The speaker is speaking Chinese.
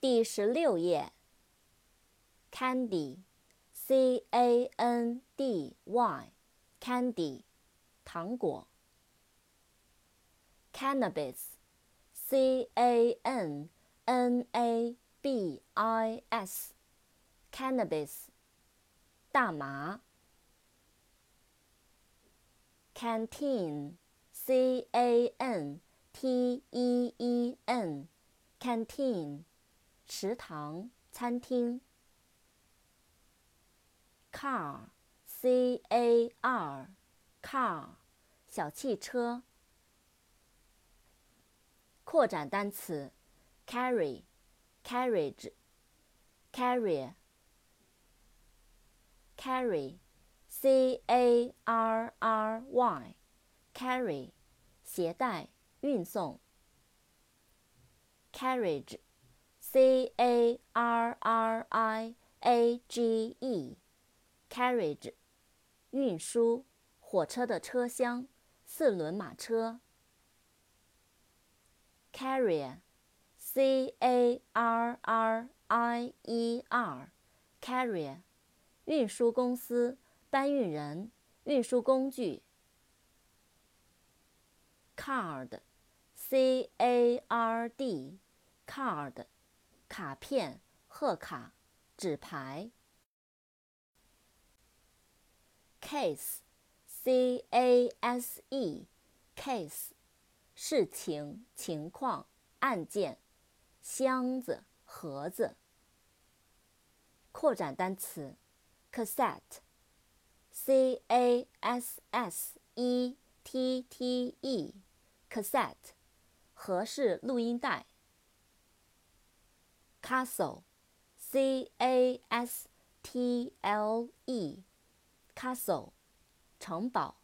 第十六页。Candy，C A N D Y，Candy，糖果。Cannabis，C A N N A B I S，Cannabis，大麻。Canteen，C A N T E E N，Canteen，池塘、餐厅。Car，C A R，Car，小汽车。扩展单词：carry，carriage，carrier，carry。C A R R Y，carry，携带、运送。Carriage，C A R R I A G E，carriage，运输，火车的车厢，四轮马车。Carrier，C A R R I E R，carrier，运输公司。搬运人，运输工具。Card，C A R D，card， 卡片、贺卡、纸牌。Case，C A S E，case，事情、情况、案件。箱子、盒子。扩展单词：cassette。C A S S E T T E，cassette，合适录音带。Castle，C A S T L E，castle，城堡。